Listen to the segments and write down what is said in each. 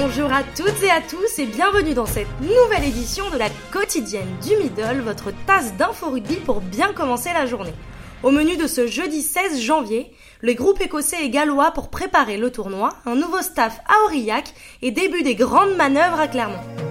Bonjour à toutes et à tous et bienvenue dans cette nouvelle édition de la quotidienne du Middle, votre tasse d'info rugby pour bien commencer la journée. Au menu de ce jeudi 16 janvier, les groupes écossais et gallois pour préparer le tournoi, un nouveau staff à Aurillac et début des grandes manœuvres à Clermont.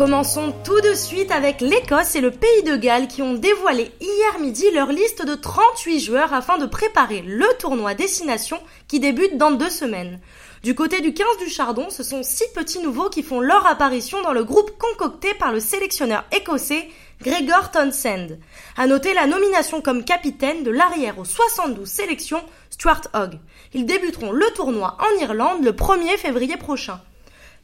Commençons tout de suite avec l'Écosse et le Pays de Galles qui ont dévoilé hier midi leur liste de 38 joueurs afin de préparer le tournoi Destination qui débute dans deux semaines. Du côté du 15 du Chardon, ce sont six petits nouveaux qui font leur apparition dans le groupe concocté par le sélectionneur écossais Gregor Townsend. À noter la nomination comme capitaine de l'arrière aux 72 sélections Stuart Hogg. Ils débuteront le tournoi en Irlande le 1er février prochain.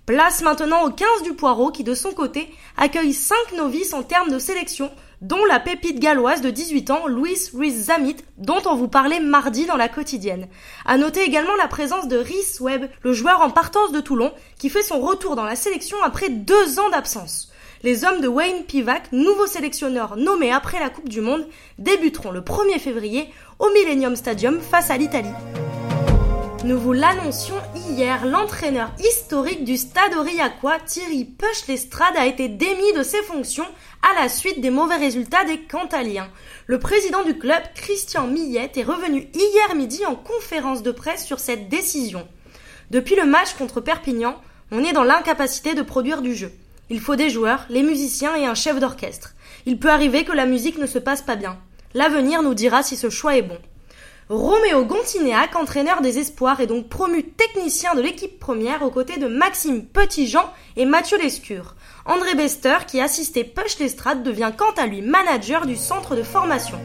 Place maintenant au 15 du Poireau qui de son côté accueille 5 novices en termes de sélection, dont la pépite galloise de 18 ans, Louis Ruiz Zamit, dont on vous parlait mardi dans la quotidienne. À noter également la présence de Rhys Webb, le joueur en partance de Toulon, qui fait son retour dans la sélection après deux ans d'absence. Les hommes de Wayne Pivac, nouveau sélectionneur nommé après la Coupe du Monde, débuteront le 1er février au Millennium Stadium face à l'Italie. Nous vous l'annoncions hier, l'entraîneur historique du Stade Aurillacois, Thierry Puch-Lestrade, a été démis de ses fonctions à la suite des mauvais résultats des Cantaliens. Le président du club, Christian Millette, est revenu hier midi en conférence de presse sur cette décision. Depuis le match contre Perpignan, on est dans l'incapacité de produire du jeu. Il faut des joueurs, les musiciens et un chef d'orchestre. Il peut arriver que la musique ne se passe pas bien. L'avenir nous dira si ce choix est bon. Roméo Gontinéac, entraîneur des espoirs, est donc promu technicien de l'équipe première aux côtés de Maxime Petitjean et Mathieu Lescure. André Bester, qui assistait Push Lestrade, devient quant à lui manager du centre de formation.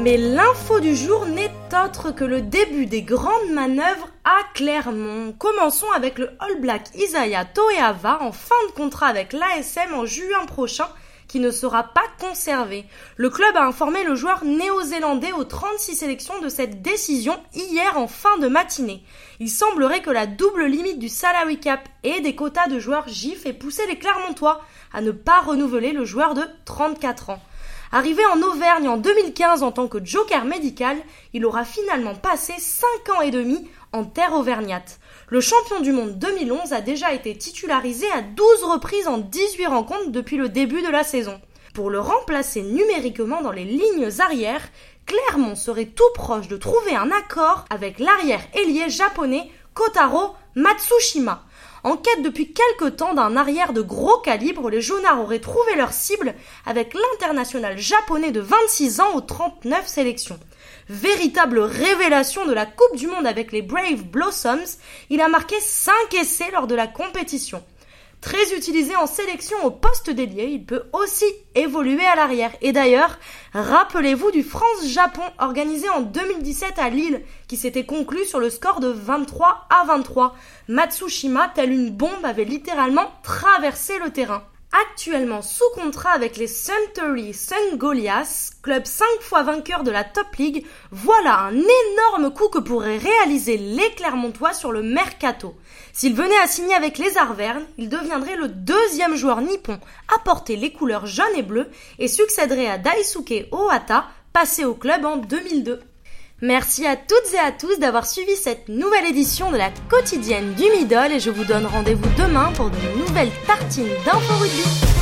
Mais l'info du jour n'est autre que le début des grandes manœuvres à Clermont. Commençons avec le All Black Isaiah Toeava en fin de contrat avec l'ASM en juin prochain qui ne sera pas conservé. Le club a informé le joueur néo-zélandais aux 36 sélections de cette décision hier en fin de matinée. Il semblerait que la double limite du salary cap et des quotas de joueurs GIF ait poussé les Clermontois à ne pas renouveler le joueur de 34 ans. Arrivé en Auvergne en 2015 en tant que joker médical, il aura finalement passé 5 ans et demi en terre auvergnate. Le champion du monde 2011 a déjà été titularisé à 12 reprises en 18 rencontres depuis le début de la saison. Pour le remplacer numériquement dans les lignes arrières, Clermont serait tout proche de trouver un accord avec l'arrière ailier japonais Kotaro Matsushima. En quête depuis quelque temps d'un arrière de gros calibre, les Jaunards auraient trouvé leur cible avec l'international japonais de 26 ans aux 39 sélections. Véritable révélation de la Coupe du Monde avec les Brave Blossoms, il a marqué 5 essais lors de la compétition. Très utilisé en sélection au poste d'ailier, il peut aussi évoluer à l'arrière. Et d'ailleurs, rappelez-vous du France-Japon organisé en 2017 à Lille, qui s'était conclu sur le score de 23 à 23. Matsushima, telle une bombe, avait littéralement traversé le terrain actuellement sous contrat avec les Suntory Sun Goliaths, club 5 fois vainqueur de la Top League, voilà un énorme coup que pourraient réaliser les Clermontois sur le mercato. S'il venait à signer avec les Arvernes, il deviendrait le deuxième joueur nippon à porter les couleurs jaune et bleu et succéderait à Daisuke Ohata, passé au club en 2002. Merci à toutes et à tous d'avoir suivi cette nouvelle édition de la quotidienne du Middle et je vous donne rendez-vous demain pour de nouvelles tartines d'info rugby.